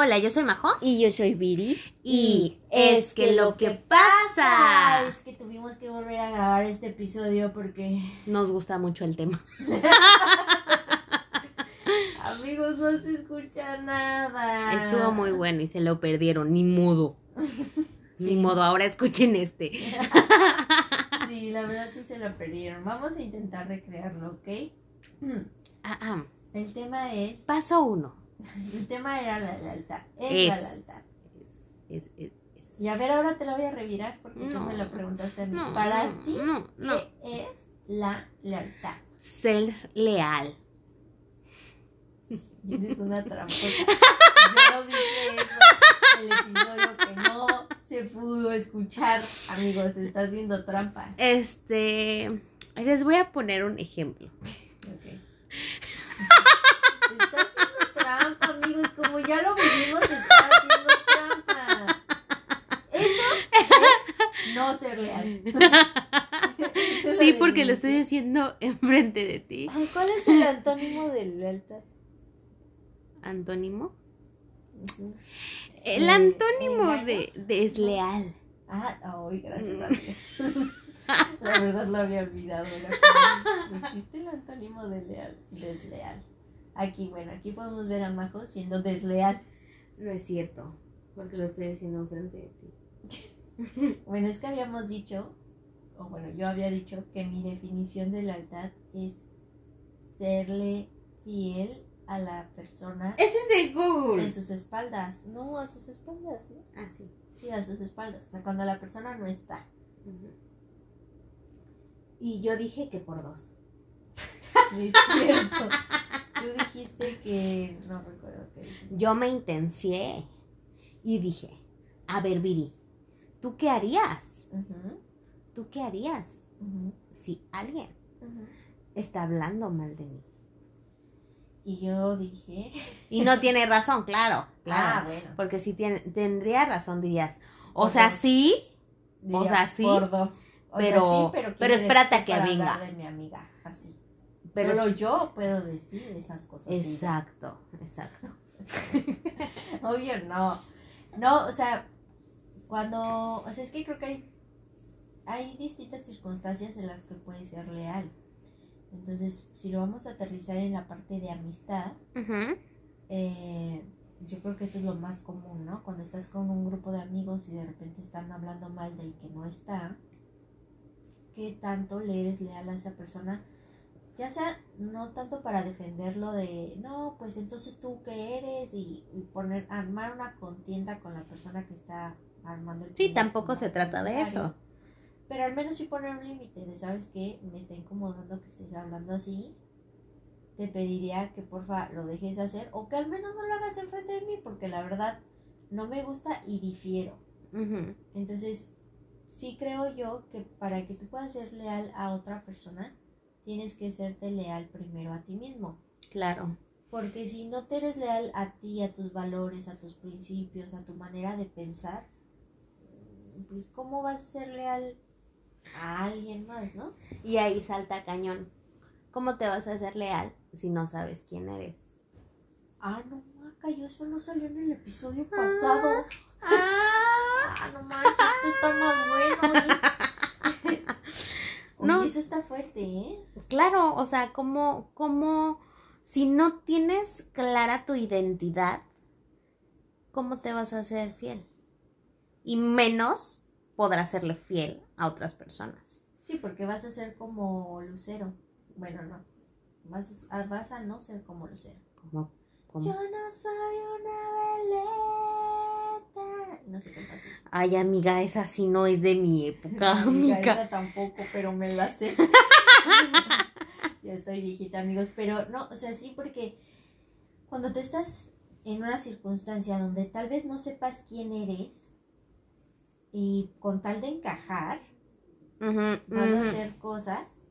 Hola, yo soy Majo. Y yo soy Viri. Y es que lo que pasa es que tuvimos que volver a grabar este episodio porque Nos gusta mucho el tema. amigos no se escucha nada. Estuvo muy bueno y se lo perdieron, ni modo. Ni modo, ahora escuchen este. Sí, la verdad sí se lo perdieron. Vamos a intentar recrearlo, ¿ok? Ah, ah. El tema es, Paso uno. el tema era la lealtad. Es, Es. la lealtad. Es, es, es. Y a ver, ahora te lo voy a revirar porque tú me lo preguntaste a mí. No, Para no, ti. ¿qué es la lealtad? Ser leal. Eres una trampota. Yo dije eso en el episodio que no se pudo escuchar. Amigos, se está haciendo trampa. Este. Les voy a poner un ejemplo. Ok. Está haciendo amigos. Como ya lo vivimos, está haciendo trampa. Eso es no ser leal. Sí, porque lo estoy haciendo enfrente de ti. ¿Cuál es el antónimo de lealtad? Antónimo. El Eh, antónimo de desleal. Ah, ay, gracias, Mm. La verdad lo había olvidado. como, Existe el antónimo de leal, desleal. Aquí, bueno, aquí podemos ver a Majo siendo desleal. No es cierto, porque lo estoy haciendo enfrente de ti. Bueno, es que habíamos dicho, o bueno, yo había dicho que mi definición de lealtad es serle fiel a la persona Ese es de Google. en sus espaldas. No, a sus espaldas, ¿no? Ah, sí. Sí, a sus espaldas. O sea, cuando la persona no está. Y yo dije que por dos. No es cierto. Tú dijiste que. No recuerdo qué dijiste. Yo me intencié y dije, a ver, Viri, ¿tú qué harías? ¿Tú qué harías si alguien está hablando mal de mí? Y yo dije. Y no tiene razón, claro, Ah, claro. bueno. Porque si tiene, tendría razón, dirías, o sea, sí, Diría, o sea, sí, Por dos. O pero- sea, sí, pero, ¿quién pero espérate a que venga. de mi amiga, así. Pero Solo yo puedo decir esas cosas. exacto, exacto. Obvio, no. No, o sea, cuando. O sea, es que creo que hay. Hay distintas circunstancias en las que puedes ser leal. Entonces, si lo vamos a aterrizar en la parte de amistad, eh, yo creo que eso es lo más común, ¿no? Cuando estás con un grupo de amigos y de repente están hablando mal del que no está, ¿qué tanto le eres leal a esa persona? Ya sea no tanto para defenderlo de, no, pues entonces tú qué eres y, y poner, armar una contienda con la persona que está armando el Sí, tampoco se trata de eso. Pero al menos sí poner un límite de, ¿sabes qué? Me está incomodando que estés hablando así. Te pediría que porfa lo dejes hacer o que al menos no lo hagas enfrente de mí porque la verdad no me gusta y difiero. Entonces, sí creo yo que para que tú puedas ser leal a otra persona, tienes que serte leal primero a ti mismo. Claro. Porque si no te eres leal a ti, a tus valores, a tus principios, a tu manera de pensar, pues ¿cómo vas a ser leal a alguien más, no? Y ahí salta cañón. ¿Cómo te vas a hacer leal si no sabes quién eres? Ah, no, maca, yo eso no salió en el episodio pasado. Ah, Ah, no manches, esto está más bueno. Oye, No. eso está fuerte, ¿eh? claro, o sea, como, como si no tienes clara tu identidad, ¿cómo te vas a hacer fiel? Y menos podrás serle fiel a otras personas. Sí, porque vas a ser como Lucero. Bueno, no. Vas a, vas a no ser como Lucero. Como, como... Yo no soy una veleta. No sé qué pasa. Ay, amiga, esa sí no es de mi época, amiga. Esa tampoco, pero me la sé. ya estoy viejita, amigos. Pero no, o sea, sí, porque cuando tú estás en una circunstancia donde tal vez no sepas quién eres y con tal de encajar, vas a hacer cosas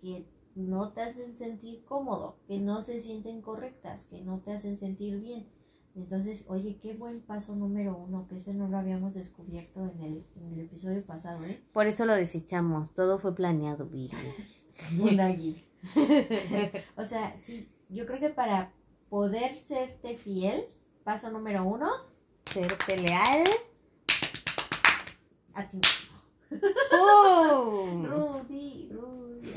que no te hacen sentir cómodo, que no se sienten correctas, que no te hacen sentir bien. Entonces, oye, qué buen paso número uno, que ese no lo habíamos descubierto en el, en el episodio pasado, ¿eh? Por eso lo desechamos, todo fue planeado, Viri. O sea, sí, yo creo que para poder serte fiel, paso número uno, Serte leal. a ti mismo. Rudy, Rudy.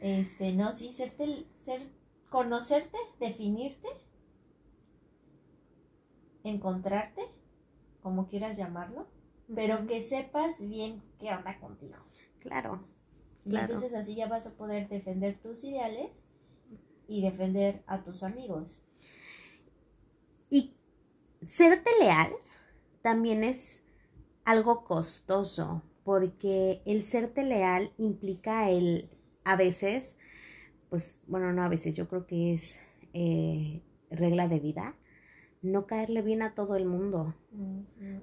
Este, no, sí, serte, ser, conocerte, definirte, encontrarte, como quieras llamarlo, pero que sepas bien qué onda contigo. Claro. Y Claro. entonces así ya vas a poder defender tus ideales y defender a tus amigos. Y serte leal también es algo costoso, porque el serte leal implica el, a veces, pues bueno, no a veces, yo creo que es eh, regla de vida, no caerle bien a todo el mundo.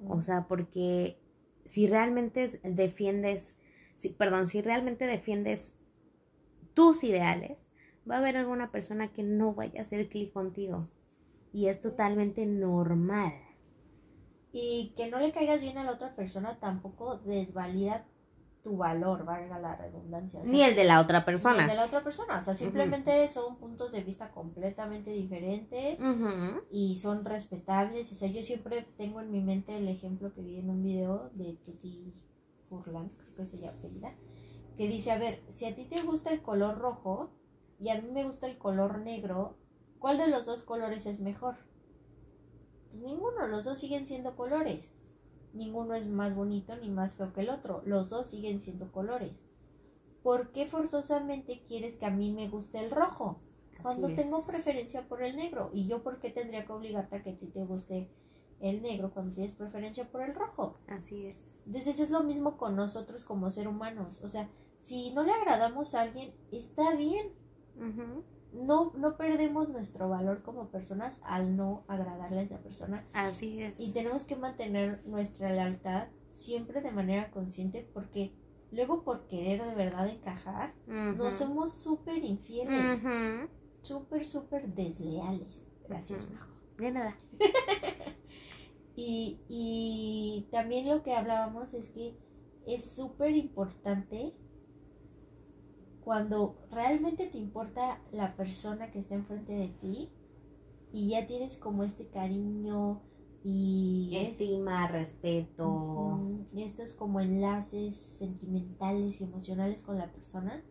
O sea, porque si realmente es- defiendes, si, perdón, si realmente defiendes tus ideales, va a haber alguna persona que no vaya a hacer clic contigo. Y es totalmente normal. Y que no le caigas bien a la otra persona tampoco desvalida tu valor, valga la redundancia. O sea, Ni el de la otra ni el de persona. la otra persona. O sea, simplemente son puntos de vista completamente diferentes y son respetables. O sea, yo siempre tengo en mi mente el ejemplo que vi en un video de Tuti Furlan, creo que se llama apellida, que dice, a ver, si a ti te gusta el color rojo y a mí me gusta el color negro, ¿cuál de los dos colores es mejor? Pues ninguno, los dos siguen siendo colores. Ninguno es más bonito ni más feo que el otro. Los dos siguen siendo colores. ¿Por qué forzosamente quieres que a mí me guste el rojo? Cuando Así tengo es. preferencia por el negro. ¿Y yo por qué tendría que obligarte a que a ti te guste el negro cuando tienes preferencia por el rojo? Así es. Entonces es lo mismo con nosotros como ser humanos. O sea, si no le agradamos a alguien, está bien. No, no perdemos nuestro valor como personas al no agradarle a esa persona. Así Y es. tenemos que mantener nuestra lealtad siempre de manera consciente porque luego por querer de verdad encajar, nos somos súper infieles, Ujú. súper, súper desleales. Gracias. Majo. De nada. Y, y también lo que hablábamos es que es súper importante cuando realmente te importa la persona que está enfrente de ti y ya tienes como este cariño y es- Estima, respeto. Y estos como enlaces sentimentales y emocionales con la persona,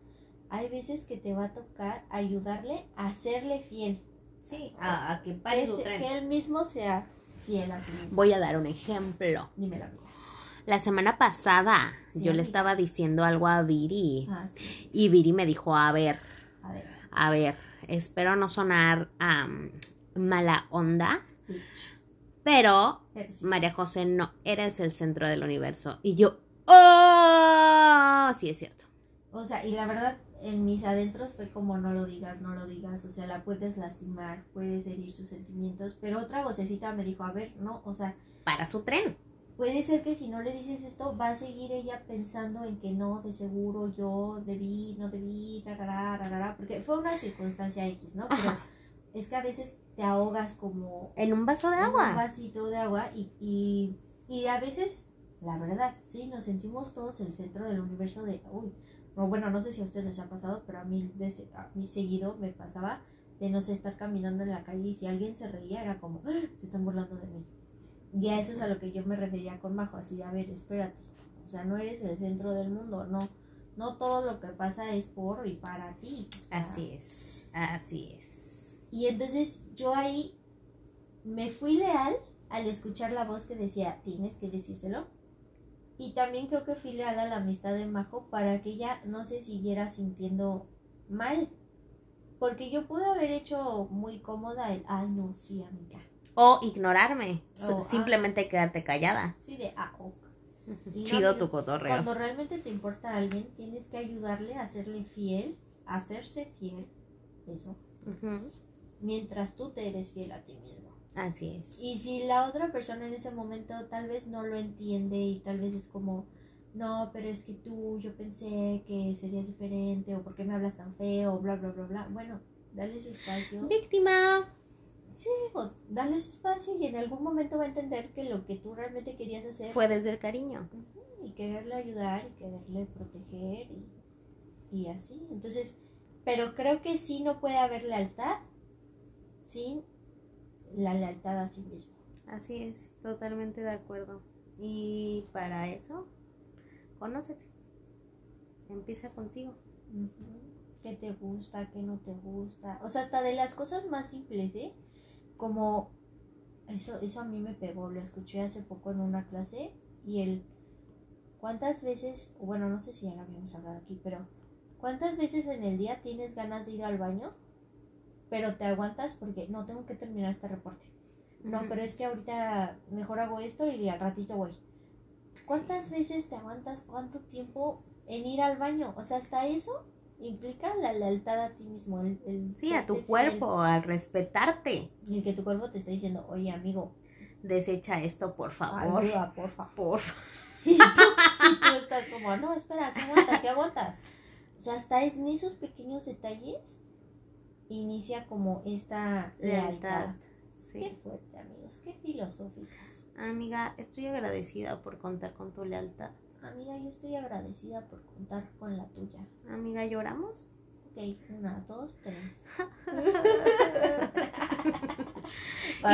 hay veces que te va a tocar ayudarle a serle fiel. Sí, a, a que Que, pare su se- tren. que él mismo sea fiel a sí mismo. Voy a dar un ejemplo. Dímelo, amiga. La semana pasada Sí, yo le estaba diciendo algo a Viri Ah, sí. y Viri me dijo, a ver, A ver. a ver, espero no sonar am, mala onda, pero María José no eres el centro del universo. Y yo, ¡oh! Sí, es cierto. O sea, y la verdad, en mis adentros fue como no lo digas, no lo digas. O sea, la puedes lastimar, puedes herir sus sentimientos. Pero otra vocecita me dijo, a ver, no, o sea, Para su tren. Puede ser que si no le dices esto, va a seguir ella pensando en que no, de seguro yo debí, no debí, rarara, rarara, porque fue una circunstancia X, ¿no? Pero Ajá. es que a veces te ahogas como En un vaso de en un agua. vasito de agua y, y, y a veces, la verdad, sí, nos sentimos todos el centro del universo de, uy, no, bueno, no sé si a ustedes les ha pasado, pero a mí, de a mí seguido me pasaba de no sé, estar caminando en la calle y si alguien se reía era como, "Ah, se están burlando de mí. Y a eso es a lo que yo me refería con Majo, así a ver, espérate, o sea, no eres el centro del mundo, no, no todo lo que pasa es por y para ti. o sea, Así es, así es. y entonces yo ahí me fui leal al escuchar la voz que decía, tienes que decírselo. Y también creo que fui leal a la amistad de Majo para que ella no se siguiera sintiendo mal. Porque yo pude haber hecho muy cómoda el, ay no, sí, amiga. O ignorarme. O, ah. Simplemente quedarte callada. Sí, de, ah, no, Chido tu cotorreo. Cuando realmente te importa a alguien, tienes que ayudarle a serle fiel, a hacerse fiel, eso, mientras tú te eres fiel a ti mismo. Así es. Y si la otra persona en ese momento tal vez no lo entiende y tal vez es como, no, pero es que tú, yo pensé que serías diferente o por qué me hablas tan feo, bla, bla, bla, bla. Bueno, dale su espacio. Víctima. Sí, o dale su espacio y en algún momento va a entender que lo que tú realmente querías hacer Fue desde el cariño. Y quererle ayudar y quererle proteger y, y así. Entonces, pero creo que sí no puede haber lealtad sin la lealtad a sí mismo. Así es, totalmente de acuerdo. Y para eso, conócete. Empieza contigo. ¿Qué te gusta? ¿Qué no te gusta? O sea, hasta de las cosas más simples, ¿eh? Como eso, eso a mí me pegó, lo escuché hace poco en una clase y el ¿cuántas veces, bueno, no sé si ya lo habíamos hablado aquí, pero ¿cuántas veces en el día tienes ganas de ir al baño? Pero te aguantas porque no tengo que terminar este reporte. No, pero es que ahorita mejor hago esto y al ratito voy. ¿Cuántas veces te aguantas cuánto tiempo en ir al baño? O sea, hasta eso implica la lealtad a ti mismo. El, el Sí, a tu cuerpo, al respetarte. Y el que tu cuerpo te está diciendo, oye, amigo, Desecha esto, por favor. ayuda, porfa. Por Y tú, y tú estás como, no, espera, si aguantas, si aguantas. O sea, hasta en esos pequeños detalles inicia como esta lealtad. lealtad. Qué fuerte, amigos, qué filosóficas. Amiga, estoy agradecida por contar con tu lealtad. Amiga, yo estoy agradecida por contar con la tuya. Amiga, ¿lloramos? Ok, una, dos, tres.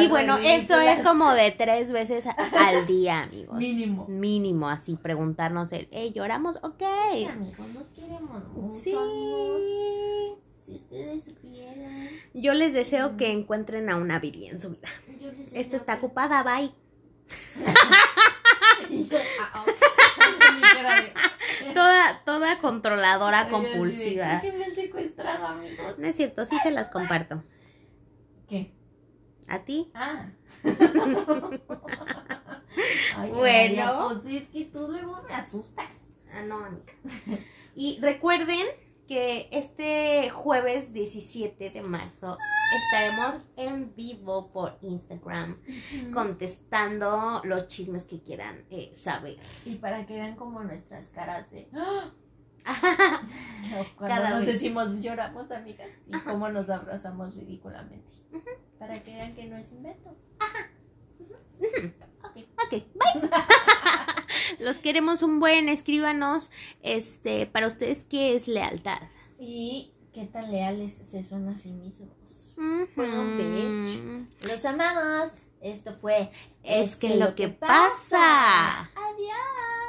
Y bueno, esto es como de tres veces al día, amigos. Mínimo. Mínimo, así preguntarnos el, hey, ¿lloramos? Ok. Sí, amigos, nos queremos mucho, Sí. amigos. Si ustedes supieran. Yo les deseo que encuentren a una Viri en su vida. Yo les Esta está que- ocupada, bye. Y yo, ah, ah, esa es mi cara de- Toda, toda controladora compulsiva. ¿Por qué me han secuestrado, amigos? No es cierto, sí se las comparto. ¿Qué? ¿A ti? Ah. Ay, Bueno. María, pues es que tú luego me asustas. Ah, no, amiga. Y recuerden que este jueves 17 de marzo estaremos en vivo por Instagram contestando los chismes que quieran eh, saber. Y para que vean como nuestras caras de. ¡Ah! Cuando Cada nos vez. decimos lloramos, amigas, y cómo nos abrazamos ridículamente. Para que vean que no es invento. Ok. Ok, bye. Los queremos un buen, escríbanos, este, para ustedes qué es lealtad. Y qué tan leales se son a sí mismos. Ujú. bitch. Los amamos. Esto fue Es que lo que pasa. Adiós.